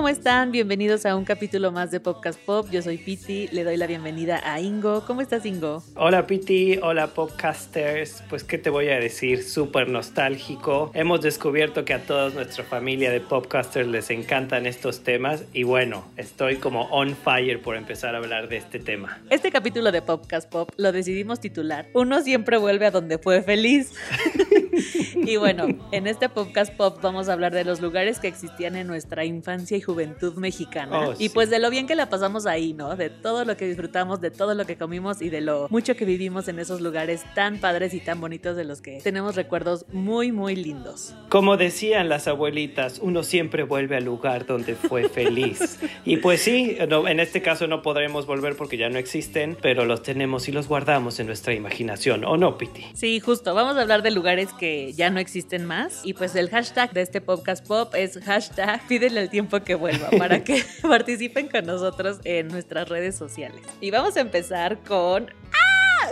¿cómo están? Bienvenidos a un capítulo más de Podcast Pop. Yo soy Piti, le doy la bienvenida a Ingo. ¿Cómo estás, Ingo? Hola, Piti. Hola, Podcasters. Pues, ¿qué te voy a decir? Súper nostálgico. Hemos descubierto que a toda nuestra familia de Podcasters les encantan estos temas y bueno, estoy como on fire por empezar a hablar de este tema. Este capítulo de Podcast Pop lo decidimos titular Uno siempre vuelve a donde fue feliz. y bueno, en este Podcast Pop vamos a hablar de los lugares que existían en nuestra infancia y juventud mexicana. Oh, y pues de lo bien que la pasamos ahí, ¿no? De todo lo que disfrutamos, de todo lo que comimos y de lo mucho que vivimos en esos lugares tan padres y tan bonitos de los que tenemos recuerdos muy, muy lindos. Como decían las abuelitas, uno siempre vuelve al lugar donde fue feliz. y pues sí, en este caso no podremos volver porque ya no existen, pero los tenemos y los guardamos en nuestra imaginación, ¿o no, Piti? Sí, justo. Vamos a hablar de lugares que ya no existen más. Y pues el hashtag de este podcast pop es hashtag pídele el tiempo que vuelva para que participen con nosotros en nuestras redes sociales. Y vamos a empezar con... ¡Ah!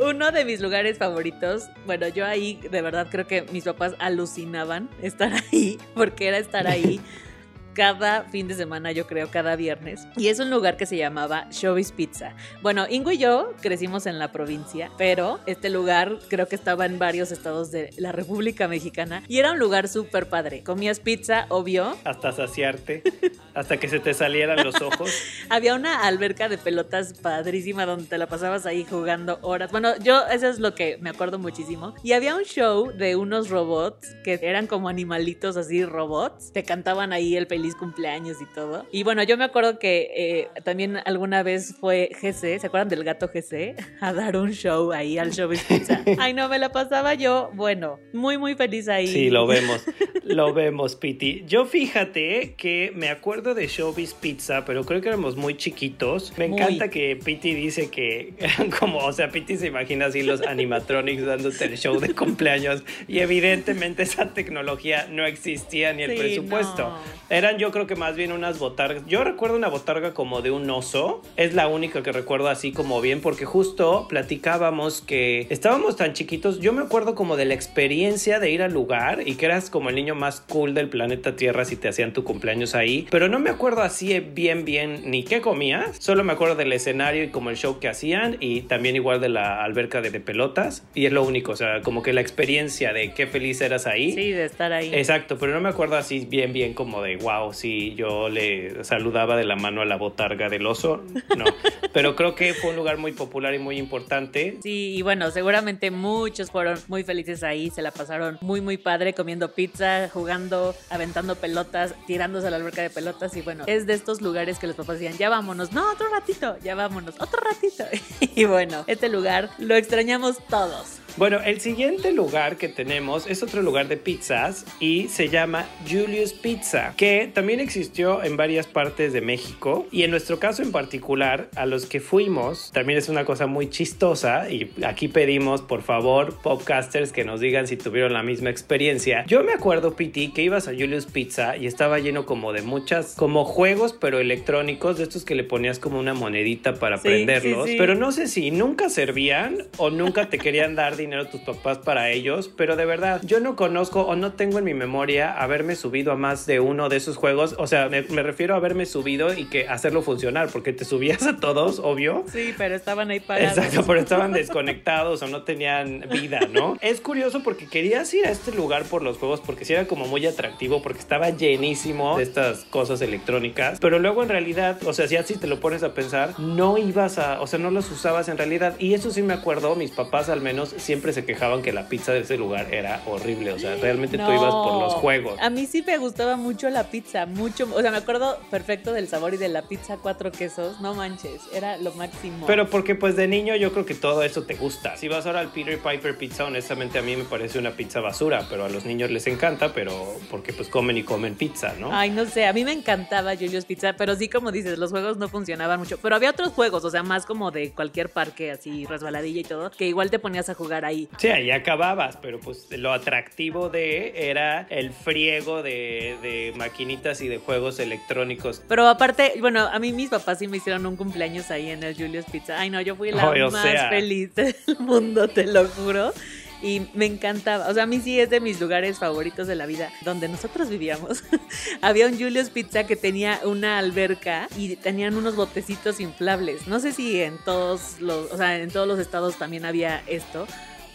Uno de mis lugares favoritos, bueno, yo ahí de verdad creo que mis papás alucinaban estar ahí, porque era estar ahí cada fin de semana, yo creo, cada viernes. Y es un lugar que se llamaba Showbiz Pizza. Bueno, Ingo y yo crecimos en la provincia, pero este lugar creo que estaba en varios estados de la República Mexicana y era un lugar súper padre. Comías pizza, obvio. Hasta saciarte, hasta que se te salieran los ojos. Había una alberca de pelotas padrísima donde te la pasabas ahí jugando horas. Bueno, yo eso es lo que me acuerdo muchísimo. Y había un show de unos robots que eran como animalitos así, robots. Te cantaban ahí el feliz cumpleaños y todo. Y bueno, yo me acuerdo que eh, también alguna vez fue GC, ¿se acuerdan del gato GC? A dar un show ahí al show Pizza. Ay, no, me la pasaba yo, bueno, muy, muy feliz ahí. Sí, lo vemos, lo vemos, Piti. Yo fíjate que me acuerdo de Showbiz Pizza, pero creo que éramos muy chiquitos. Me encanta que Piti dice que como, o sea, Piti se imagina así los animatronics dándote el show de cumpleaños y evidentemente esa tecnología no existía ni el presupuesto. Eran yo creo que más bien unas botargas. Yo recuerdo una botarga como de un oso. Es la única que recuerdo así como bien porque justo platicábamos que estábamos tan chiquitos. Yo me acuerdo como de la experiencia de ir al lugar y que eras como el niño más cool del planeta Tierra si te hacían tu cumpleaños ahí. Pero no me acuerdo así bien bien ni qué comías. Solo me acuerdo del escenario y como el show que hacían y también igual de la alberca de, de pelotas. Y es lo único, o sea, como que la experiencia de qué feliz eras ahí. Sí, de estar ahí. Exacto, pero no me acuerdo así bien bien como de wow si yo le saludaba de la mano a la botarga del oso, no. Pero creo que fue un lugar muy popular y muy importante. Sí, y bueno, seguramente muchos fueron muy felices ahí, se la pasaron muy, muy padre comiendo pizza, jugando, aventando pelotas, tirándose a la alberca de pelotas y bueno, es de estos lugares que los papás decían, ya vámonos, no, otro ratito, ya vámonos, otro ratito. y bueno, este lugar lo extrañamos todos. Bueno, el siguiente lugar que tenemos es otro lugar de pizzas y se llama Julius Pizza, que también existió en varias partes de México. Y en nuestro caso en particular, a los que fuimos, también es una cosa muy chistosa. Y aquí pedimos por favor podcasters que nos digan si tuvieron la misma experiencia. Yo me acuerdo, Piti, que ibas a Julius Pizza y estaba lleno como de muchas, como juegos pero electrónicos, de estos que le ponías como una monedita para prenderlos, pero no sé si nunca servían o nunca te querían dar dinero tus papás para ellos, pero de verdad, yo no conozco o no tengo en mi memoria haberme subido a más de uno de esos juegos. O sea, me, refiero a haberme subido y que hacerlo funcionar, porque te subías a todos, obvio. Sí, pero estaban ahí parados. Exacto, pero estaban desconectados o no tenían vida, ¿no? es curioso porque querías ir a este lugar por los juegos, porque sí era como muy atractivo, porque estaba llenísimo de estas cosas electrónicas, pero luego en realidad, o sea, si así te lo pones a pensar, no ibas a, o sea, no los usabas en realidad. Y eso sí me acuerdo, mis papás al menos sí siempre se quejaban que la pizza de ese lugar era horrible. O sea, realmente tú ibas por los juegos. A mí sí me gustaba mucho la pizza, mucho. O sea, me acuerdo perfecto del sabor y de la pizza cuatro quesos. No manches, era lo máximo. Pero porque pues de niño yo creo que todo eso te gusta. Si vas ahora al Peter Piper Pizza, honestamente a mí me parece una pizza basura, pero a los niños les encanta, pero porque pues comen y comen pizza, ¿no? Ay, no sé, a mí me encantaba Julius Pizza, pero sí, como dices, los juegos no funcionaban mucho. Pero había otros juegos, o sea, más como de cualquier parque, así, resbaladilla y todo, que igual te ponías a jugar ahí. Sí, ahí acababas, pero pues lo atractivo de era el friego de, de maquinitas y de juegos electrónicos. Pero aparte, bueno, a mí mis papás sí me hicieron un cumpleaños ahí en el Julius Pizza. Ay, no, yo fui la más sea. feliz del mundo, te lo juro. Y me encantaba. O sea, a mí sí es de mis lugares favoritos de la vida. Donde nosotros vivíamos, había un Julius Pizza que tenía una alberca y tenían unos botecitos inflables. No sé si en todos los, o sea, en todos los estados también había esto.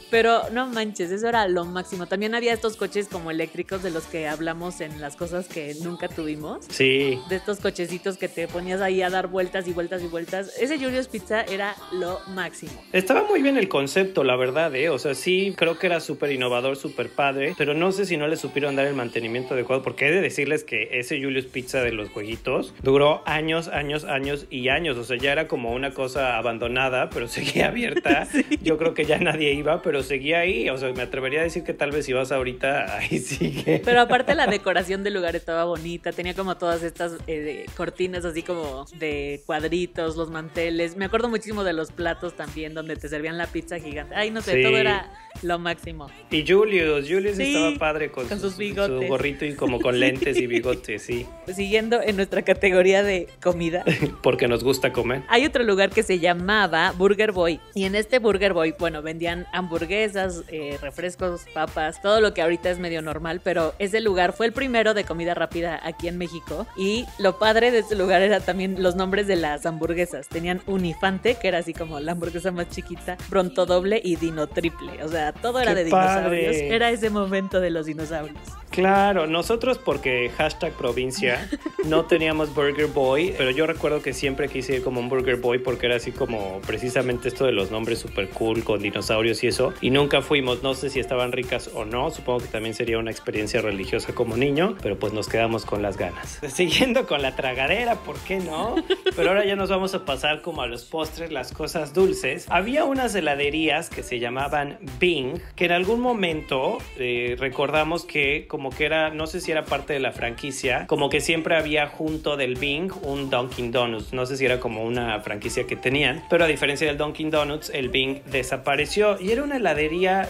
Pero no manches, eso era lo máximo. También había estos coches como eléctricos de los que hablamos en las cosas que nunca tuvimos Sí. de estos cochecitos que te ponías ahí a dar vueltas y vueltas y vueltas. Ese Julius Pizza era lo máximo. Estaba muy bien el concepto, la verdad, ¿eh? O sea, sí, creo que era súper innovador, súper padre, pero no sé si no le supieron dar el mantenimiento adecuado, porque he de decirles que ese Julius Pizza de los jueguitos duró años, años, años y años. O sea, ya era como una cosa abandonada, pero seguía abierta. Yo creo que ya nadie iba, pero seguía ahí. O sea, me atrevería a decir que tal vez si vas ahorita, ahí sigue. Pero aparte la decoración del lugar estaba bonita, tenía como todas estas eh, cortinas así como de cuadritos, los manteles. Me acuerdo muchísimo de los platos también donde te servían la pizza gigante. Ay, no sé, Sí. todo era lo máximo. Y Julius, Julius Sí, estaba padre con, con sus su- bigotes. su gorrito y como con lentes y bigotes, sí. Siguiendo en nuestra categoría de comida. Porque nos gusta comer. Hay otro lugar que se llamaba Burger Boy. Y en este Burger Boy, bueno, vendían hamburguesas, eh, refrescos, papas, todo lo que ahorita es medio normal. Pero ese lugar fue el primero de comida rápida aquí en México. Y lo padre de este lugar era también los nombres de las hamburguesas. Tenían Unifante, que era así como la hamburguesa más chiquita, Pronto Doble y Dino Triple. O sea, todo era ¡Qué de dinosaurios. Era ese momento de los dinosaurios. Claro, nosotros porque hashtag provincia no teníamos Burger Boy, pero yo recuerdo que siempre quise ir como un Burger Boy porque era así como precisamente esto de los nombres super cool con dinosaurios y eso. Y nunca fuimos, no sé si estaban ricas o no, supongo que también sería una experiencia religiosa como niño, pero pues nos quedamos con las ganas. Siguiendo con la tragadera, ¿por qué no? Pero ahora ya nos vamos a pasar como a los postres, las cosas dulces. Había unas heladerías que se llamaban Bing, que en algún momento eh, recordamos que como que era, no sé si era parte de la franquicia, como que siempre había junto del Bing un Dunkin' Donuts. No sé si era como una franquicia que tenían, pero a diferencia del Dunkin' Donuts, el Bing desapareció y era una heladería,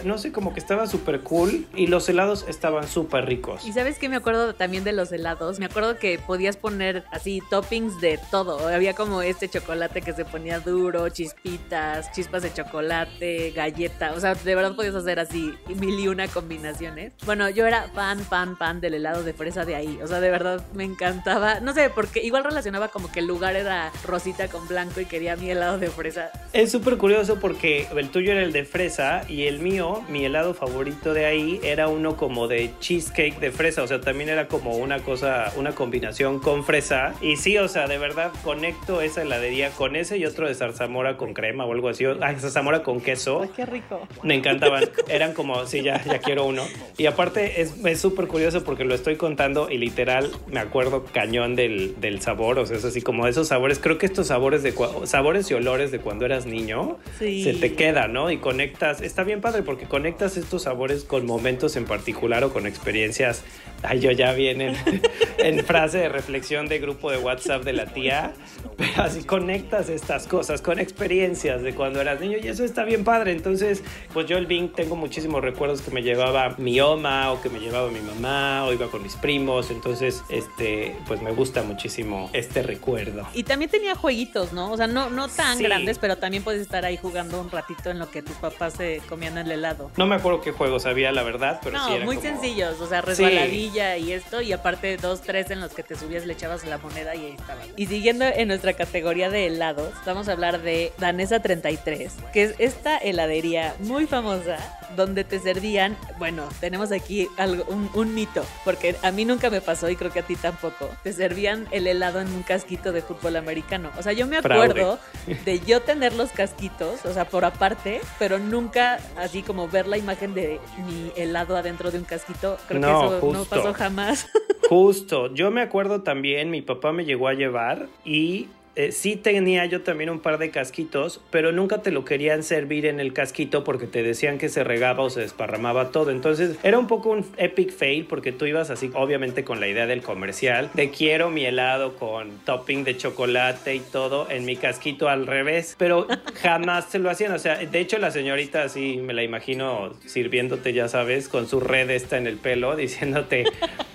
no sé, como que estaba súper cool y los helados estaban súper ricos. Y sabes que me acuerdo también de los helados. Me acuerdo que podías poner así toppings de todo. Había como este chocolate que se ponía duro, chispitas, chispas de chocolate, galleta. O sea, de verdad podías hacer así mil y una combinaciones. Bueno, yo era fan, fan, fan del helado de fresa de ahí. O sea, de verdad me encantaba. No sé, porque igual relacionaba como que el lugar era rosita con blanco y quería mi helado de fresa. Es súper curioso porque el tuyo era el de fresa y el mío, mi helado favorito de ahí, era uno como de cheesecake de fresa. O sea, también era como una cosa, una combinación con fresa. Y sí, o sea, de verdad conecto esa heladería con ese y otro de zarzamora con crema o algo así. Ah, zarzamora con queso. Ay, qué rico. Me encantaban. Eran como, sí, ya, ya quiero uno. Y aparte es súper curioso porque lo estoy contando y literal me acuerdo cañón del, del sabor. O sea, es así como esos sabores. Creo que estos sabores de sabores y olores de cuando eras niño Sí. se te queda, ¿no? Y conectas. Está bien padre porque conectas estos sabores con momentos en particular o con experiencias. Ay, yo ya viene en, frase de reflexión de grupo de WhatsApp de la tía. Pero así conectas estas cosas con experiencias de cuando eras niño y eso está bien padre. Entonces, pues yo el Bing tengo muchísimos recuerdos que me llevaba mi oma o que me llevaba mi mamá o iba con mis primos. Entonces, este, pues me gusta muchísimo este recuerdo. Y también tenía jueguitos, ¿no? O sea, no, no tan Sí. grandes, pero también puedes estar ahí jugando un ratito en lo que tus papás se comían el helado. No me acuerdo qué juegos había, la verdad, pero sí No, era muy como- sencillos, o sea, Sí. Semilla y esto, y aparte dos, tres en los que te subías, le echabas la moneda y ahí estaba. Y siguiendo en nuestra categoría de helados, vamos a hablar de Danesa 33, que es esta heladería muy famosa donde te servían, bueno, tenemos aquí algo, un, un mito, porque a mí nunca me pasó y creo que a ti tampoco, te servían el helado en un casquito de fútbol americano. O sea, yo me Fraude. acuerdo de yo tener los casquitos, o sea, por aparte, pero nunca así como ver la imagen de mi helado adentro de un casquito. Creo No, que eso no justo. Pasó jamás. Justo, yo me acuerdo también, mi papá me llegó a llevar y eh, sí tenía yo también un par de casquitos, pero nunca te lo querían servir en el casquito porque te decían que se regaba o se desparramaba todo. Entonces era un poco un epic fail porque tú ibas así, obviamente con la idea del comercial, de quiero mi helado con topping de chocolate y todo en mi casquito al revés, pero jamás se lo hacían. O sea, de hecho la señorita así me la imagino sirviéndote, ya sabes, con su red esta en el pelo, diciéndote...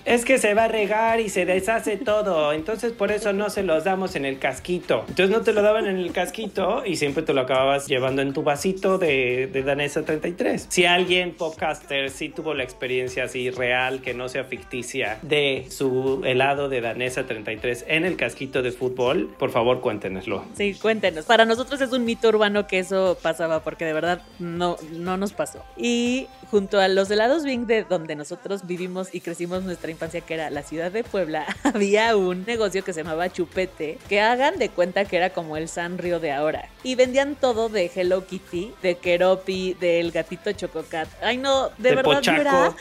Es que se va a regar y se deshace todo, entonces por eso no se los damos en el casquito. Entonces no te lo daban en el casquito y siempre te lo acababas llevando en tu vasito de, Danesa 33. Si alguien, podcaster, sí tuvo la experiencia así real, que no sea ficticia, de su helado de Danesa 33 en el casquito de fútbol, por favor cuéntenoslo. Sí, cuéntenos. Para nosotros es un mito urbano que eso pasaba porque de verdad no, no nos pasó. Y junto a los helados Bing de donde nosotros vivimos y crecimos nuestra infancia, que era la ciudad de Puebla, había un negocio que se llamaba Chupete, que hagan de cuenta que era como el Sanrio de ahora. Y vendían todo de Hello Kitty, de Keropi, del gatito Chococat. Ay no, de, De verdad Pochaco. era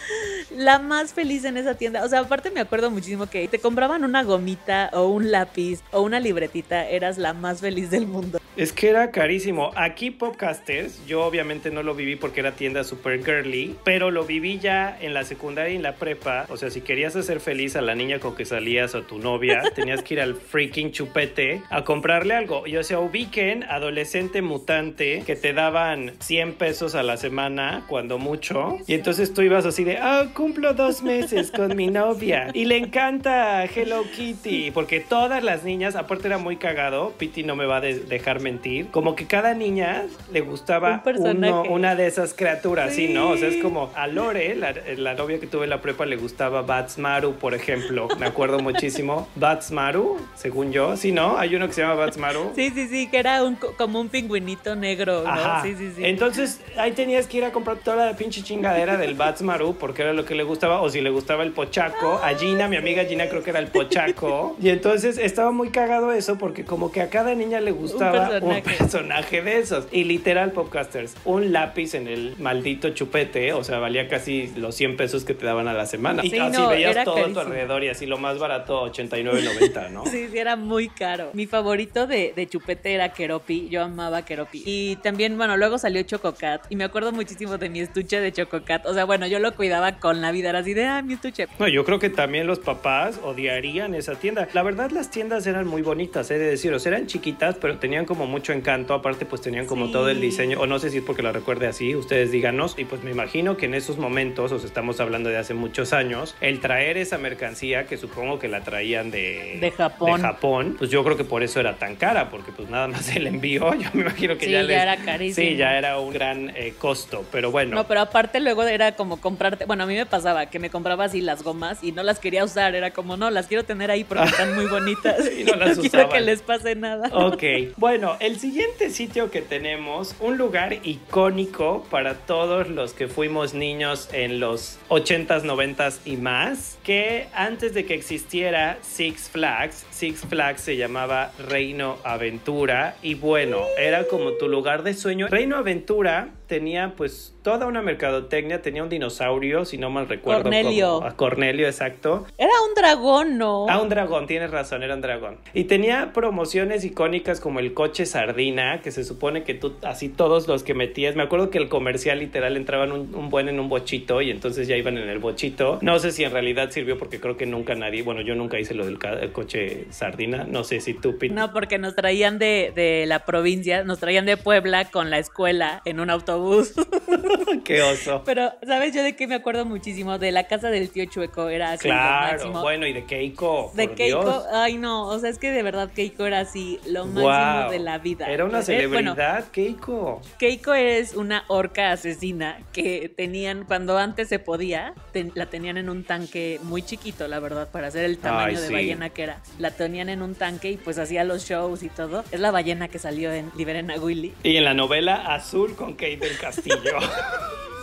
la más feliz en esa tienda. O sea, aparte me acuerdo muchísimo que te compraban una gomita o un lápiz o una libretita, eras la más feliz del mundo. Es que era carísimo. Aquí Popcasters, yo obviamente no lo viví porque era tienda super girly, pero lo viví ya en la secundaria y en la prepa. O sea, si querías hacer feliz a la niña con que salías o a tu novia, tenías que ir al freaking chupete a comprarle algo. Y o sea, ubiquen adolescente mutante que te daban 100 pesos a la semana, cuando mucho. Y entonces tú ibas así de, ah, cumplo dos meses con mi novia. Y le encanta Hello Kitty, porque todas las niñas, aparte era muy cagado, Pity no me va a de- dejar mentir, como que cada niña le gustaba Un uno- una de esas criaturas, ¿sí? Sí. ¿no? O sea, es como a Lore, la, la novia que tuve en la prepa, le gustaba Batsmaru, por ejemplo. Me acuerdo muchísimo. Batsmaru, según yo, ¿sí, no? Hay uno que se llama Batsmaru. Sí, sí, sí, que era un, co- como un pingüinito negro, ¿no? Ajá. Sí, sí, sí. Entonces ahí tenías que ir a comprar toda la pinche chingadera del Batsmaru porque era lo que le gustaba o si le gustaba el pochaco. A Gina, mi amiga Gina creo que era el pochaco. Y entonces estaba muy cagado eso porque como que a cada niña le gustaba un personaje. personaje, de esos. Y literal, Popcasters, un lápiz en el maldito chupete, o sea, valía casi los 100 pesos que te daban a la semana. Y Sí, así no, veías todo a tu alrededor y así lo más barato, 89.90, ¿no? Sí, sí, era muy caro. Mi favorito de, de chupete era Keropi. Yo amaba Keropi. Y también, bueno, luego salió Chococat. Y me acuerdo muchísimo de mi estuche de Chococat. O sea, bueno, yo lo cuidaba con la vida. Era así de, ah, mi estuche. No, yo creo que también los papás odiarían esa tienda. La verdad, las tiendas eran muy bonitas, he de decir. O sea, eran chiquitas, pero tenían como mucho encanto. Aparte, pues tenían como Sí. todo el diseño. O no sé si es porque la recuerde así, ustedes díganos. Y pues me imagino que en esos momentos, o sea, estamos hablando de hace muchos años, el traer esa mercancía, que supongo que la traían de, De Japón. de Japón, pues yo creo que por eso era tan cara, porque pues nada más el envío, yo me imagino que Sí, ya ya les- era carísimo. Sí, ya era un gran eh, costo. Pero bueno. No, pero aparte luego era como comprarte, bueno, a mí me pasaba que me compraba así las gomas y no las quería usar, era como, no, las quiero tener ahí porque están muy bonitas Y no las quiero usaban. que les pase nada. Ok, bueno, el siguiente sitio que tenemos, un lugar icónico para todos los que fuimos niños en los 80s, 90s y más, que antes de que existiera Six Flags, Six Flags se llamaba Reino Aventura y bueno, era como tu lugar de sueño. Reino Aventura tenía pues toda una mercadotecnia, tenía un dinosaurio, si no mal recuerdo. Cornelio. como- a Cornelio, exacto. Era un dragón, ¿no? Ah, un dragón, tienes razón, era un dragón. Y tenía promociones icónicas como el coche sardina, que se supone que tú, así todos los que metías, me acuerdo que el comercial literal entraban un, un buen en un bochito y entonces ya iban en el bochito. No sé si en realidad sirvió porque creo que nunca nadie, bueno, yo nunca hice lo del coche sardina, no sé si tú, Pete. No, porque nos traían de, de la provincia, nos traían de Puebla con la escuela en un autobús Qué oso. Pero, ¿sabes yo de qué me acuerdo muchísimo? De la casa del tío Chueco, era así lo Claro, máximo. bueno, y de Keiko. De por Keiko, Dios. ay no, o sea, es que de verdad Keiko era así lo máximo de la vida. Era una Eh, bueno, celebridad, Keiko. Keiko es una orca asesina que tenían, cuando antes se podía, ten- la tenían en un tanque muy chiquito, la verdad, para hacer el tamaño Ay, de sí. ballena que era. La tenían en un tanque y pues hacía los shows y todo. Es la ballena que salió en Liberen a Willy. Y en la novela Azul con Kate del Castillo.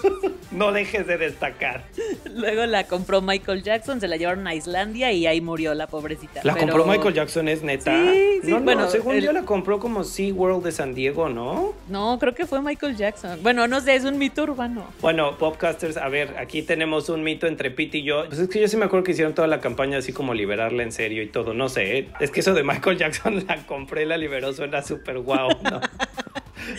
no dejes de destacar. Luego la compró Michael Jackson, se la llevaron a Islandia y ahí murió la pobrecita. ¿La Pero- compró Michael Jackson, es neta? Sí, sí, no, no, bueno, según el- yo la compró como SeaWorld de San Diego, ¿no? No, creo que fue Michael Jackson. Bueno, no sé, es un mito urbano. Bueno, Popcasters, a ver, aquí tenemos un mito entre Pete y yo. Pues es que yo sí me acuerdo que hicieron toda la campaña así como liberarla en serio y todo, no sé. ¿eh? Es que eso de Michael Jackson la compré, la liberó, suena súper guau, ¿no?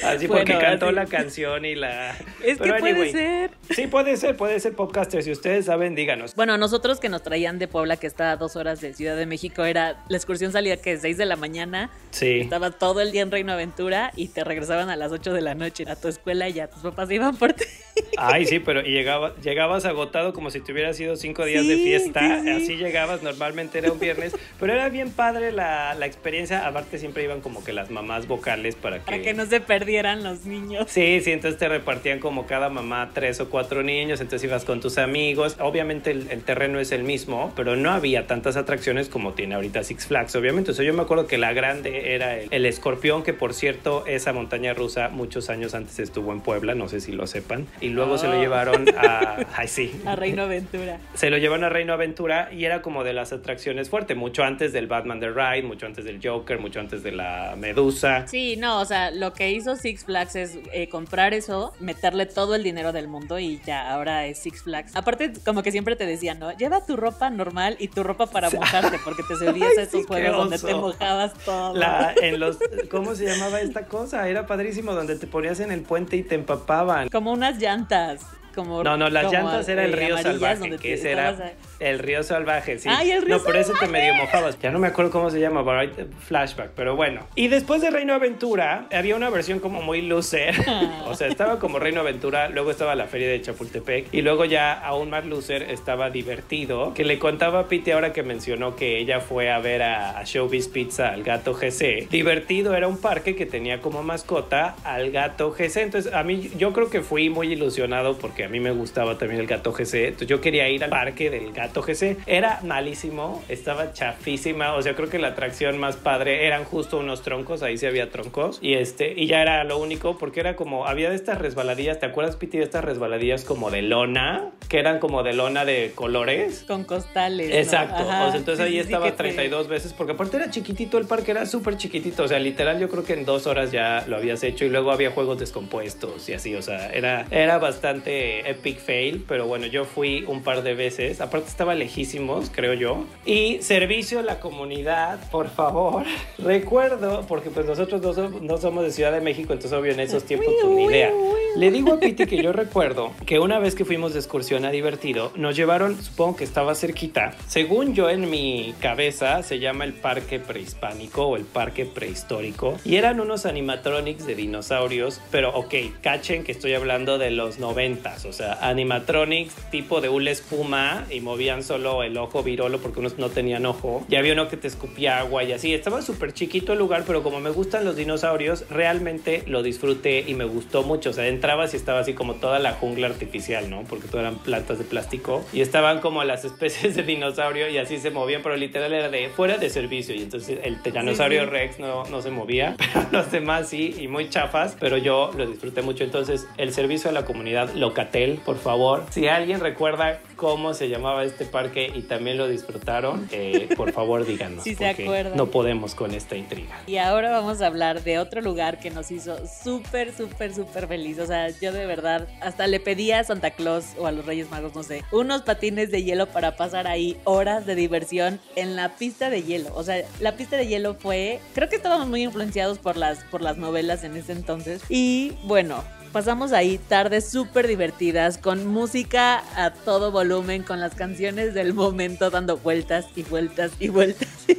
Así porque Bueno, cantó así. la canción y la... Es Pero que puede anyway, ser. Sí, puede ser, puede ser Popcasters. Si ustedes saben, díganos. Bueno, nosotros que nos traían de Puebla, que está a dos horas de Ciudad de México, era la excursión salía que 6 de la mañana, Sí. estaba todo el día en Reino Aventura y te regresaban a las 8 de la noche a tu escuela y ya tus papás iban por ti. Ay, sí, pero y llegaba, llegabas agotado como si te hubieras ido cinco días de Sí, fiesta. sí, sí. Así llegabas, normalmente era un viernes. Pero era bien padre la, la experiencia. Aparte, siempre iban como que las mamás vocales para que. Para que no se perdieran los niños. Sí, sí, entonces te repartían como cada mamá tres o cuatro niños, entonces ibas con tus amigos. Obviamente el, el terreno es el mismo, pero no había tantas atracciones como tiene ahorita Six Flags, obviamente. O sea, yo me acuerdo que la grande era el, el escorpión, que por cierto, esa montaña rusa muchos años antes estuvo en Puebla, no sé si lo sepan. Y luego se lo Oh. llevaron a... Ay, sí. A Reino Aventura. Se lo llevaron a Reino Aventura y era como de las atracciones fuertes, mucho antes del Batman The Ride, mucho antes del Joker, mucho antes de la Medusa. Sí, no, o sea, lo que hizo Six Flags es eh, comprar eso, meterle todo el dinero del mundo y ya, ahora es Six Flags. Aparte, como que siempre te decían, ¿no? Lleva tu ropa normal y tu ropa para mojarte, porque te subías a Ay, estos sí, juegos donde te mojabas todo. La, en los, ¿Cómo se llamaba esta cosa? Era padrísimo, donde te ponías en el puente y te empapaban. Como unas llantas. Como, No, no, las como, llantas era el eh, río salvaje, que ese era a- el río salvaje, sí. Ay, el río no, por eso te medio mojabas. Ya no me acuerdo cómo se llama, pero ahorita- flashback, pero bueno. Y después de Reino Aventura, había una versión como muy loser. o sea, estaba como Reino Aventura, luego estaba la feria de Chapultepec, y luego ya aún más loser estaba divertido, que le contaba a Pete ahora que mencionó que ella fue a ver a, a Showbiz Pizza al gato GC. Divertido era un parque que tenía como mascota al gato GC. Entonces, a mí, yo creo que fui muy ilusionado porque mí me gustaba también el gato GC. Entonces, yo quería ir al parque del gato GC. Era malísimo, estaba chafísima. O sea, creo que la atracción más padre eran justo unos troncos. Ahí sí había troncos. Y este, y ya era lo único porque era como, había de estas resbaladillas. ¿Te acuerdas, Piti, de estas resbaladillas como de lona? Que eran como de lona de colores. Con costales. Exacto, o sea, entonces sí, ahí sí, estaba que te- 32 veces, porque aparte era chiquitito el parque, era súper chiquitito, o sea, literal yo creo que en dos horas ya lo habías hecho y luego había juegos descompuestos y así, o sea, era, era bastante epic fail, pero bueno, yo fui un par de veces, aparte estaba lejísimos, creo yo, y servicio a la comunidad, por favor, recuerdo, porque pues nosotros no, som- no somos de Ciudad de México, entonces obvio en esos tiempos pues ni idea. Le digo a Piti que yo recuerdo que una vez que fuimos de excursión a Divertido, nos llevaron, supongo que estaba cerquita, según yo en mi cabeza se llama el parque prehispánico o el parque prehistórico, y eran unos animatronics de dinosaurios, pero ok, cachen que estoy hablando de los o sea, animatronics tipo de hula espuma y movían solo el ojo virolo porque unos no tenían ojo, y había uno que te escupía agua y así, estaba súper chiquito el lugar, pero como me gustan los dinosaurios, realmente lo disfruté y me gustó mucho, o sea, entrabas y estaba así como toda la jungla artificial, ¿no? Porque todo eran plantas de plástico y estaban como las especies de dinosaurio y así se movían, pero literal era de fuera de servicio y entonces el tiranosaurio Sí, sí. Rex no, no se movía, pero los demás sí y muy chafas, pero yo lo disfruté mucho. Entonces, el servicio a la comunidad Por favor, si alguien recuerda cómo se llamaba este parque y también lo disfrutaron, eh, por favor díganos. Sí se acuerdan. No podemos con esta intriga. Y ahora vamos a hablar de otro lugar que nos hizo súper, súper, súper feliz. O sea, yo de verdad hasta le pedí a Santa Claus o a los Reyes Magos, no sé, unos patines de hielo para pasar ahí horas de diversión en la pista de hielo. O sea, la pista de hielo fue, creo que estábamos muy influenciados por las, por las novelas en ese entonces. Y bueno, pasamos ahí tardes súper divertidas, con música a todo volumen, con las canciones del momento dando vueltas y vueltas y vueltas y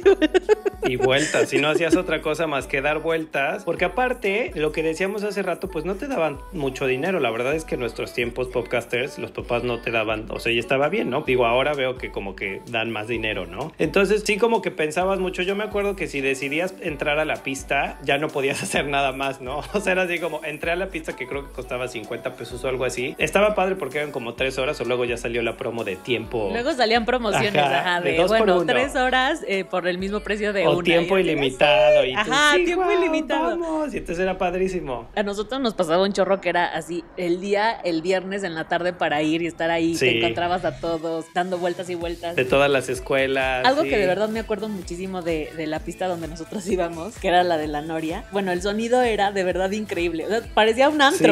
vueltas. Y y no hacías otra cosa más que dar vueltas, porque aparte, lo que decíamos hace rato, pues no te daban mucho dinero, la verdad es que en nuestros tiempos podcasters, los papás no te daban, o sea, y estaba bien, ¿no? Digo, ahora veo que como que dan más dinero, ¿no? Entonces sí como que pensabas mucho, yo me acuerdo que si decidías entrar a la pista, ya no podías hacer nada más, ¿no? O sea, era así como, entré a la pista que creo que costaba 50 pesos o algo así, estaba padre porque eran como tres horas, o luego ya salió la promo de tiempo. Luego salían promociones, Ajá, ajá, de de, dos por bueno, uno. tres horas eh, por el mismo precio de o una. tiempo Y ilimitado. Y tú, Ajá, sí, tiempo ilimitado. Vamos. Y entonces era padrísimo. A nosotros nos pasaba un chorro que era así, el día, el viernes en la tarde para ir y estar ahí, Sí. te encontrabas a todos dando vueltas y vueltas. De todas las escuelas. Algo sí. que de verdad me acuerdo muchísimo de, de la pista donde nosotros íbamos, que era la de la Noria. Bueno, el sonido era de verdad increíble. O sea, parecía un antro. Sí,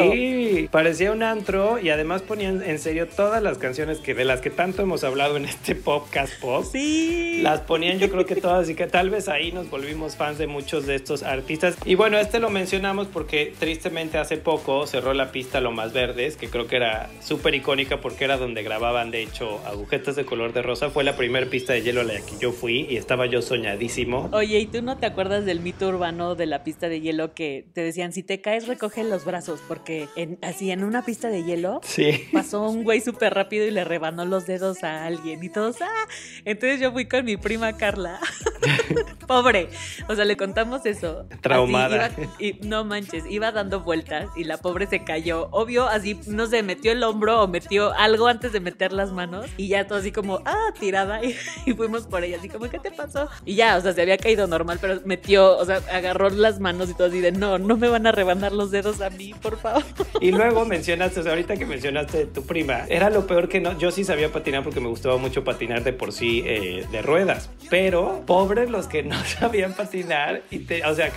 parecía un antro y además ponían en serio todas las canciones que de las que tanto hemos hablado en este podcast pop. Sí. Las ponían yo creo que todas y que tal vez ahí nos volvimos fans de muchos de estos artistas. Y bueno, este lo mencionamos porque tristemente hace poco cerró la pista Lo Más Verdes, que creo que era súper icónica porque era donde grababan de hecho agujetas de color de rosa. Fue la primera pista de hielo a la que yo fui y estaba yo soñadísimo. Oye, ¿y tú no te acuerdas del mito urbano de la pista de hielo que te decían, si te caes, recoge los brazos? Porque en- así en una pista de hielo Sí. pasó un güey súper rápido y le rebanó los dedos a alguien y todos, ¡ah! Entonces yo fui con mi prima Carla. Pobre. O sea, le contamos eso. Así Traumada. iba- y no manches, iba dando vueltas y la pobre se cayó. Obvio, así, no sé, metió el hombro o metió algo antes de meter las manos y ya todo así como, ah, tirada. Y, y fuimos por ella, así como, ¿qué te pasó? Y ya, o sea, se había caído normal, pero metió, o sea, agarró las manos y todo así de, no, no me van a rebanar los dedos a mí, por favor. Y luego mencionaste, o sea, ahorita que mencionaste de tu prima, era lo peor que no. Yo sí sabía patinar porque me gustaba mucho patinar de por sí eh, de ruedas. Pero pobres los que no sabían patinar. Y te, o sea,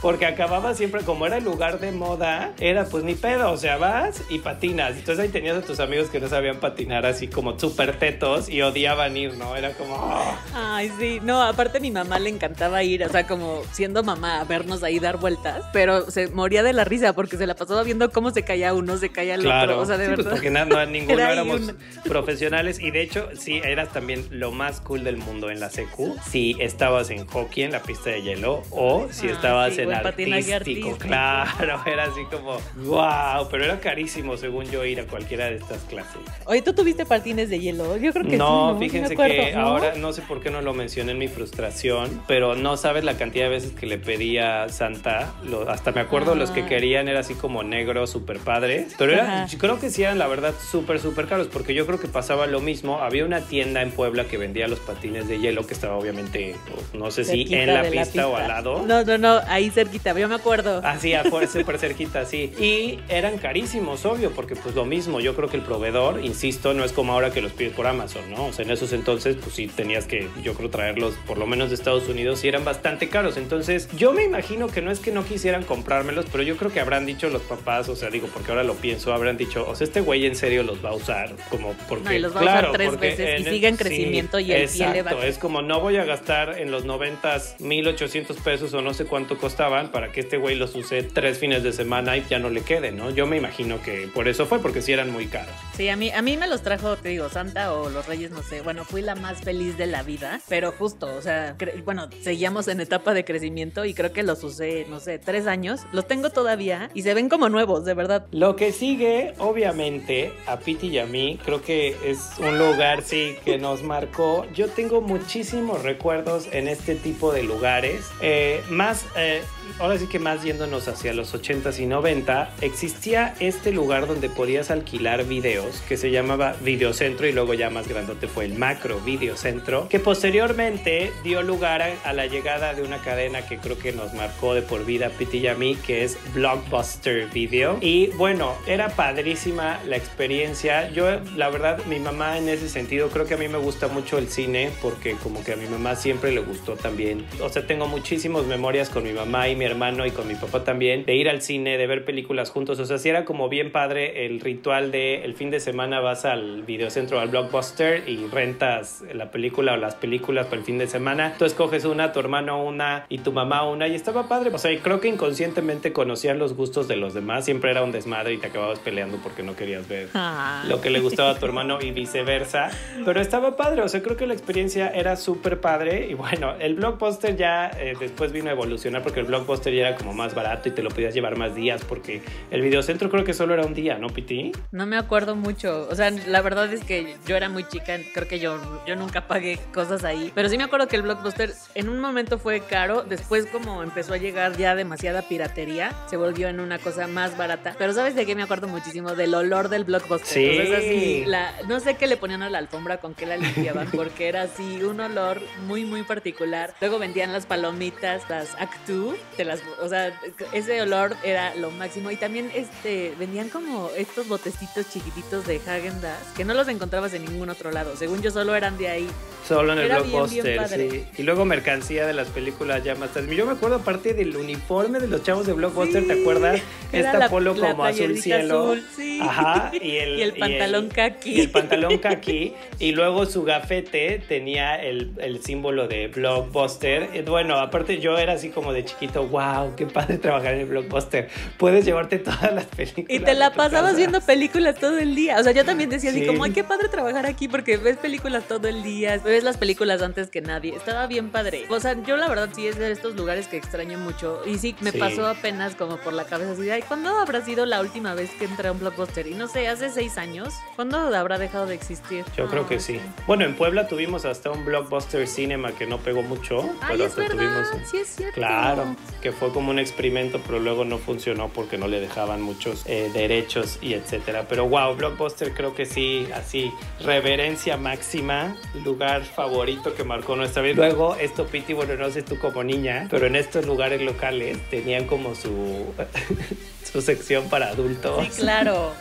porque acababa siempre, como era el lugar de moda, era pues ni pedo. O sea, vas y patinas. Entonces ahí tenías a tus amigos que no sabían patinar así como súper tetos y odiaban ir, ¿no? Era como. "Ah". Ay, sí. No, aparte a mi mamá le encantaba ir, o sea, como siendo mamá, a vernos ahí dar vueltas, pero se moría de la risa porque se la pasaba viendo cómo se caía uno, se caía el Claro, otro, o sea, de Sí, pues, verdad. porque na- no, ninguno Era éramos un- profesionales y de hecho sí eras también lo más cool del mundo en la secu si estabas en hockey en la pista de hielo o si Ah, estabas sí, en artístico, claro, era así como wow, pero era carísimo según yo ir a cualquiera de estas clases. Oye, ¿tú tuviste patines de hielo? Yo creo que no, sí, ¿no? fíjense me que ¿no? ahora no sé por qué no lo mencioné en mi frustración, pero no sabes la cantidad de veces que le pedí a Santa, lo- hasta me acuerdo los que Ah. querían era así como negro, súper padre, pero era, yo creo que sí eran la verdad súper, súper caros, porque yo creo que pasaba lo mismo, había una tienda en Puebla que vendía los patines de hielo, que estaba obviamente, pues, no sé si Cerquita en la de pista, o al lado. No, no, no, ahí cerquita, yo me acuerdo. Así, afuera, súper cerquita, sí. Y eran carísimos, obvio, porque pues lo mismo, yo creo que el proveedor, insisto, no es como ahora que los pides por Amazon, ¿no? O sea, en esos entonces, pues sí tenías que, yo creo, traerlos por lo menos de Estados Unidos y eran bastante caros. Entonces, yo me imagino que no es que no quisieran comprármelos, pero yo creo que habrán dicho los papás, o sea, digo, porque ahora lo pienso, habrán dicho, o sea, este güey en serio los va a usar, como porque... No, y los va a claro, usar tres veces y sigue en crecimiento y el pie le va- exacto, es como no voy a gastar en los 90 1800 pesos o no sé cuánto costaban para que este güey los use tres fines de semana y ya no le quede, ¿no? Yo me imagino que por eso fue, porque sí eran muy caros. Sí, a mí, a mí me los trajo, te digo, Santa o los Reyes, no sé. Bueno, fui la más feliz de la vida, pero justo, o sea, bueno, seguíamos en etapa de crecimiento y creo que los usé, no sé, tres años. Los tengo todavía y se ven como nuevos, de verdad. Lo que sigue, obviamente, a Piti y a mí, creo que es un lugar, sí, que nos marcó. Yo tengo muchísimos recuerdos en este tipo de lugares. Eh, más, eh, ahora sí que más yéndonos hacia los 80s y 90, existía este lugar donde podías alquilar videos que se llamaba Videocentro y luego ya más grandote fue el Macro Videocentro, que posteriormente dio lugar a, a la llegada de una cadena que creo que nos marcó de por vida Piti y a mí, que es Blockbuster Video. Y bueno, era padrísima la experiencia. Yo, la verdad, mi mamá en ese sentido, creo que a mí me gusta mucho el cine porque como que a mi mamá siempre le gustó también también. O sea, tengo muchísimas memorias con mi mamá y mi hermano y con mi papá también de ir al cine, de ver películas juntos. O sea, sí era como bien padre el ritual de el fin de semana vas al videocentro, al blockbuster y rentas la película o las películas para el fin de semana. Tú escoges una, tu hermano una y tu mamá una y estaba padre. O sea, creo que inconscientemente conocías los gustos de los demás. Siempre era un desmadre y te acababas peleando porque no querías ver Ah. lo que le gustaba a tu hermano y viceversa. Pero estaba padre, o sea, creo que la experiencia era súper padre. Y bueno, el blockbuster ya eh, después vino a evolucionar porque el blockbuster ya era como más barato y te lo podías llevar más días porque el videocentro creo que solo era un día, ¿no, Piti? No me acuerdo mucho. O sea, la verdad es que yo era muy chica. Creo que yo, yo nunca pagué cosas ahí. Pero sí me acuerdo que el Blockbuster en un momento fue caro. Después, como empezó a llegar ya demasiada piratería, se volvió en una cosa más barata. Pero ¿sabes de qué me acuerdo muchísimo? Del olor del Blockbuster. Sí. O sea, es así, la- no sé qué le ponían a la alfombra, con qué la limpiaban, porque era así un olor muy, muy particular. Luego vendían las palomitas, las Actu, te las, o sea, ese olor era lo máximo. Y también este, vendían como estos botecitos chiquititos de Hagen Dazs que no los encontrabas en ningún otro lado. Según yo, solo eran de ahí. Solo en el Era bien, bien blockbuster, sí. Y luego mercancía de las películas ya más tarde. Yo me acuerdo aparte del uniforme de los chavos de blockbuster, ¿te Sí, acuerdas? era Esta la- polo la como azul cielo. azul, sí. Ajá. Y el, Y el pantalón caqui. Y el pantalón kaki. Y luego su gafete tenía el, el símbolo de blockbuster. Y bueno, aparte yo era así como de chiquito, wow, qué padre trabajar en el blockbuster. Puedes llevarte todas las películas. Y te la pasabas viendo películas todo el día. O sea, yo también decía así Sí. como, ay, qué padre trabajar aquí porque ves películas todo el día, ves las películas antes que nadie. Estaba bien padre. O sea, yo la verdad sí es de estos lugares que extraño mucho. Y sí, me Sí. pasó apenas como por la cabeza así ay, ¿cuándo habrá sido la última vez que entré a un blockbuster? Y no sé, hace seis años. ¿Cuándo habrá dejado de existir? Yo creo que sí. Bueno, en Puebla tuvimos hasta un blockbuster cinema que no pegó mucho, Ay, pero es hasta verdad, tuvimos. sí es cierto. Claro, que fue como un experimento, pero luego no funcionó porque no le dejaban muchos eh, derechos y etcétera. Pero wow, Blockbuster creo que sí, así, reverencia máxima, lugar favorito que marcó nuestra vida. Luego, esto, Piti, bueno, no sé tú como niña, pero en estos lugares locales tenían como su, su sección para adultos. Sí, claro.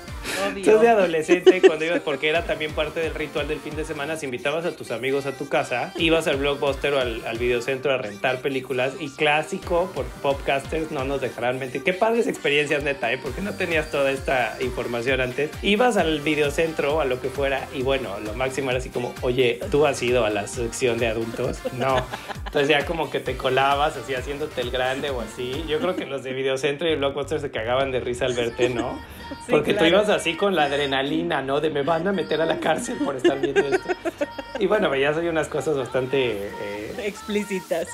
Entonces de adolescente, cuando ibas, porque era también parte del ritual del fin de semana, si invitabas a tus amigos a tu casa, ibas al blockbuster o al, al videocentro a rentar películas y clásico, por podcasters no nos dejarán mentir. Qué padres experiencias neta, ¿eh? Porque no tenías toda esta información antes. Ibas al videocentro a lo que fuera y bueno, lo máximo era así como, oye, ¿tú has ido a la sección de adultos? No. Entonces ya como que te colabas así haciéndote el grande o así. Yo creo que los de videocentro y blockbuster se cagaban de risa al verte, ¿no? Porque tú ibas así con la adrenalina, ¿no? De me van a meter a la cárcel por estar viendo esto. Y bueno, veías ahí unas cosas bastante eh, Explícitas.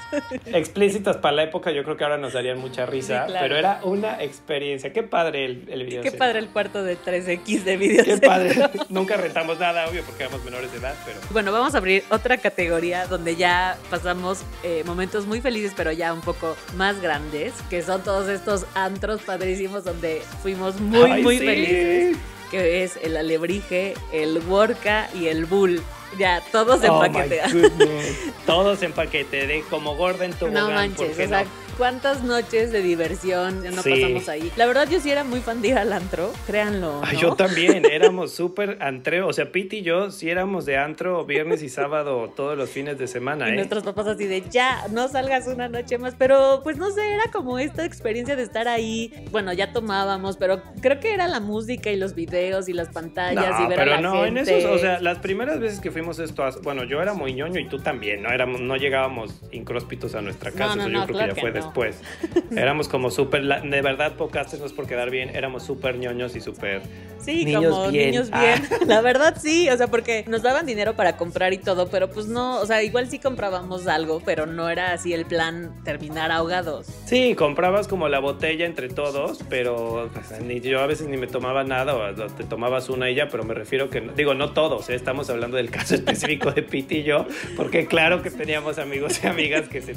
explícitas para la época. Yo creo que ahora nos darían mucha risa. Sí, claro. Pero era una experiencia. Qué padre el, el video. Qué padre el cuarto de 3X de videos. Qué padre. Nunca rentamos nada, obvio, porque éramos menores de edad, pero... Bueno, vamos a abrir otra categoría donde ya pasamos eh, momentos muy felices, pero ya un poco más grandes, que son todos estos antros padrísimos donde fuimos muy, Ay, muy sí. felices, que es el alebrije, el worka y el bull. Ya, todos en Oh, paquete. Todos en paquete, de como en tu No manches, o sea, cuántas noches de diversión no Sí. pasamos ahí. La verdad, yo sí era muy fan de ir al antro, créanlo. Yo también, éramos súper antreo. O sea, Pete y yo sí éramos de antro viernes y sábado todos los fines de semana, Y ¿eh? nuestros papás así de ya, no salgas una noche más. Pero pues no sé, era como esta experiencia de estar ahí. Bueno, ya tomábamos, pero creo que era la música y los videos y las pantallas y ver pero a la no, en gente. esos, o sea, las primeras veces que fuimos esto, bueno, yo era muy ñoño y tú también, ¿no? Éramos, no llegábamos incróspitos a nuestra casa, no, eso yo creo claro que ya fue no. Después. Éramos como súper, de verdad, podcasters no es por quedar bien, éramos súper ñoños y súper... Sí, Niños como bien. niños Ah. bien. La verdad sí, o sea, porque nos daban dinero para comprar y todo, pero pues no, o sea, igual sí comprábamos algo, pero no era así el plan terminar ahogados. Sí, comprabas como la botella entre todos, pero pues, ni, yo a veces ni me tomaba nada o te tomabas una y ya, pero me refiero que, digo, no todos, ¿eh? estamos hablando del caso específico de Pete y yo, porque claro que teníamos amigos y amigas que se,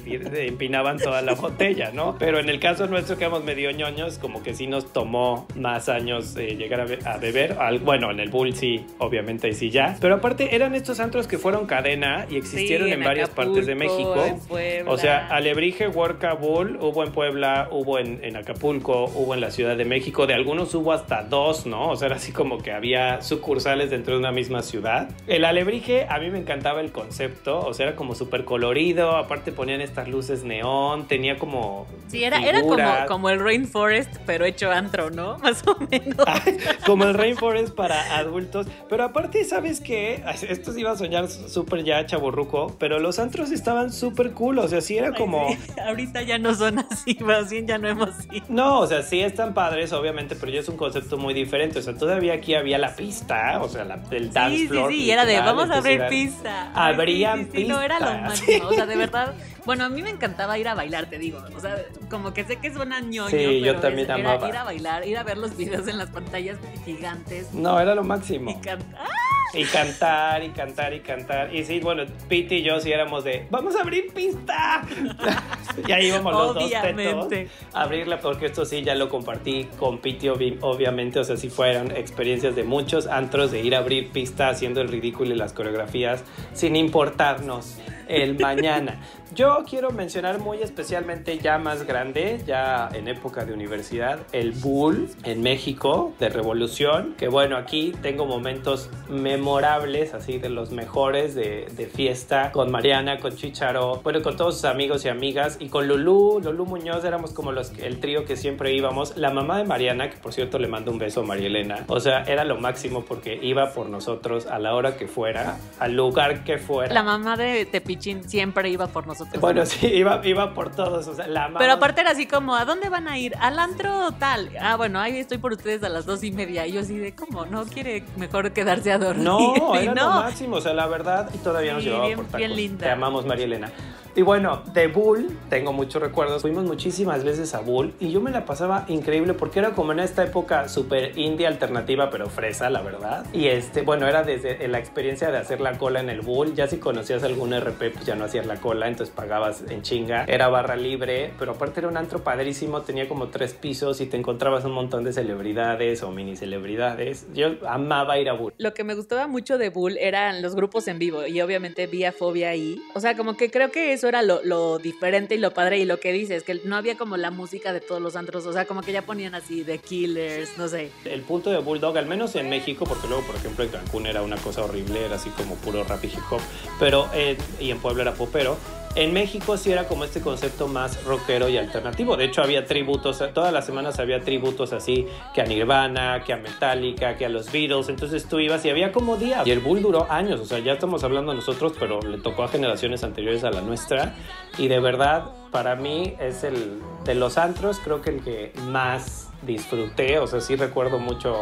empinaban toda la botella. ¿no? Pero en el caso nuestro que éramos medio ñoños, como que sí nos tomó más años eh, llegar a, be- a beber. Al- bueno, en el Bull sí, obviamente, y sí ya. Pero aparte eran estos antros que fueron cadena y existieron Sí, en, varias partes de México. en. O sea, Alebrije, Huerca, Bull, hubo en Puebla, hubo en, en Acapulco, hubo en la Ciudad de México. De algunos hubo hasta dos, ¿no? O sea, era así como que había sucursales dentro de una misma ciudad. El Alebrije, a mí me encantaba el concepto. O sea, era como súper colorido. Aparte ponían estas luces neón. Tenía como. Sí, era, era como, como el Rainforest, pero hecho antro, ¿no? Más o menos. como el Rainforest para adultos. Pero aparte, ¿sabes qué? Esto sí iba a soñar súper ya chaborruco, pero los antros estaban súper cool. O sea, sí era como. Ay, sí, Ahorita ya no son así, más bien ya no hemos ido. No, o sea, sí están padres, obviamente, pero ya es un concepto muy diferente. O sea, todavía aquí había la pista, o sea, la, el dance Sí, sí, floor. sí, y era de vamos a abrir pista. Abrían sí, sí, no, era lo pista, máximo. O sea, de verdad. Bueno, a mí me encantaba ir a bailar, te digo. O sea, como que sé que suena ñoño. Sí, yo pero también es- era amaba. ir a bailar, ir a ver los videos en las pantallas gigantes. No, era lo Y máximo. cantar. Y cantar, y cantar, y cantar. Y sí, bueno, Pete y yo sí éramos de, vamos a abrir pista. y ahí íbamos los dos Obviamente. tetos a abrirla, porque esto sí ya lo compartí con Pete, obvi- obviamente. O sea, sí fueron experiencias de muchos antros de ir a abrir pista haciendo el ridículo y las coreografías sin importarnos el mañana. Yo quiero mencionar muy especialmente ya más grande, ya en época de universidad, el Bull en México de Revolución, que bueno, aquí tengo momentos memorables, así de los mejores de, de fiesta, con Mariana, con Chicharo, bueno, con todos sus amigos y amigas, y con Lulú, Lulú Muñoz, éramos como los, el trío que siempre íbamos. La mamá de Mariana, que por cierto le mando un beso a María Elena, o sea, era lo máximo porque iba por nosotros a la hora que fuera, al lugar que fuera. La mamá de Tepichín siempre iba por nosotros. Bueno, sí, iba, iba por todos, o sea, la amamos. Pero aparte era así como, ¿a dónde van a ir? ¿Al antro tal? Ah, bueno, ahí estoy por ustedes a las dos y media. Y yo así de, ¿cómo? ¿No quiere mejor quedarse a dormir? No, era lo no. máximo, o sea, la verdad, y todavía nos Sí, llevaba bien- por tacos. bien linda. Te amamos, María Elena. Y bueno, de Bull, tengo muchos recuerdos. Fuimos muchísimas veces a Bull y yo me la pasaba increíble porque era como en esta época súper indie alternativa, pero fresa, la verdad. Y este, bueno, era desde la experiencia de hacer la cola en el Bull. Ya si conocías algún RP, pues ya no hacías la cola, entonces pagabas en chinga. Era barra libre, pero aparte era un antro padrísimo, tenía como tres pisos y te encontrabas un montón de celebridades o mini celebridades. Yo amaba ir a Bull. Lo que me gustaba mucho de Bull eran los grupos en vivo y obviamente vía fobia ahí. O sea, como que creo que eso era lo, lo diferente y lo padre y lo que dices, que no había como la música de todos los antros. O sea, como que ya ponían así The Killers, no sé. El punto de Bulldog, al menos en México, porque luego, por ejemplo, en Cancún era una cosa horrible, era así como puro rap y hip hop, pero en- y en Puebla era popero. En México sí era como este concepto más rockero y alternativo. De hecho, había tributos, todas las semanas había tributos así, que a Nirvana, que a Metallica, que a los Beatles. Entonces tú ibas y había como días. Y el Bull duró años, o sea, ya estamos hablando nosotros, pero le tocó a generaciones anteriores a la nuestra. Y de verdad, para mí es el de los antros, creo que el que más disfruté. O sea, sí recuerdo mucho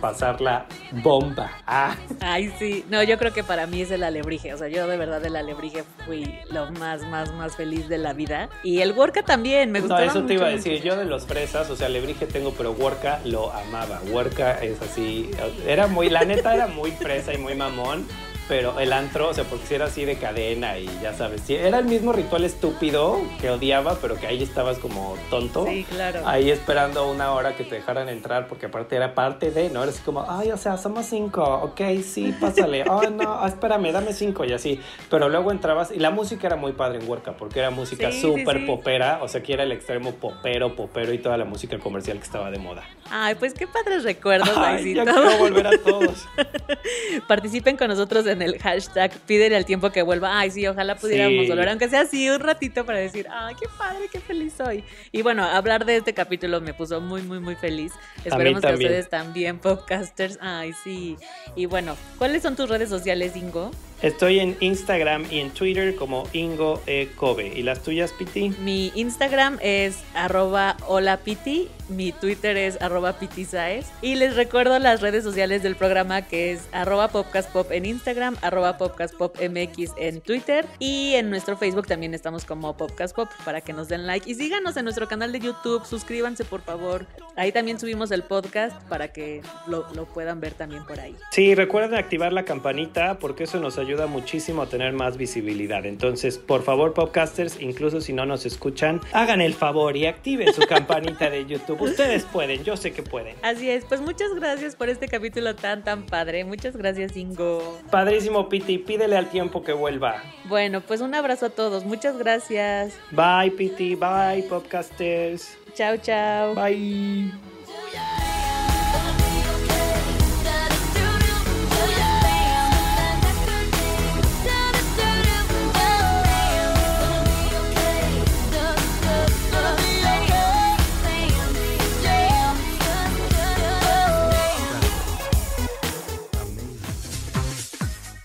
pasar la bomba. Ah, Ay, sí. No, yo creo que para mí es el alebrije. O sea, yo de verdad del alebrije fui lo más, más, más feliz de la vida. Y el Worka también, me no, gustaba eso te iba a mucho. decir. Yo de los fresas, o sea, Lebrige tengo, pero Huerca lo amaba. Huerca es así. Era muy, la neta era muy fresa y muy mamón. Pero el antro, o sea, porque si era así de cadena y ya sabes, sí, era el mismo ritual estúpido que odiaba, pero que ahí estabas como tonto. Sí, claro. Ahí esperando una hora que te dejaran entrar, porque aparte era parte de, ¿no? Era así como, ay, o sea, somos cinco, ok, sí, pásale, oh, no, ah, espérame, dame cinco y así. Pero luego entrabas, y la música era muy padre en Huerca, porque era música Sí, sí, súper sí. popera, o sea, que era el extremo popero, popero y toda la música comercial que estaba de moda. Ay, pues qué padres recuerdos, Ay, ya quiero volver a todos. Participen con nosotros en el hashtag pídele al tiempo que vuelva. Ay, sí, ojalá pudiéramos Sí. volver, aunque sea así un ratito para decir, ay, qué padre, qué feliz soy. Y bueno, hablar de este capítulo me puso muy, muy, muy feliz. Esperemos que ustedes también, podcasters. Ay, sí. Y bueno, ¿cuáles son tus redes sociales, Ingo? Estoy en Instagram y en Twitter como Ingo E. Kobe. ¿Y las tuyas, Piti? Mi Instagram es arroba holapiti, mi Twitter es arroba pitisaes y les recuerdo las redes sociales del programa que es arroba popcastpop en Instagram, arroba popcastpopmx en Twitter y en nuestro Facebook también estamos como popcastpop para que nos den like y síganos en nuestro canal de YouTube, suscríbanse por favor, ahí también subimos el podcast para que lo, lo puedan ver también por ahí. Sí, recuerden activar la campanita porque eso nos ayuda ayuda muchísimo a tener más visibilidad. Entonces, por favor, podcasters, incluso si no nos escuchan, hagan el favor y activen su campanita de YouTube. Ustedes pueden, yo sé que pueden. Así es, pues muchas gracias por este capítulo tan, tan padre. Muchas gracias, Ingo. Padrísimo, Piti, pídele al tiempo que vuelva. Bueno, pues un abrazo a todos. Muchas gracias. Bye, Piti, bye, podcasters. Chao, chao. Bye.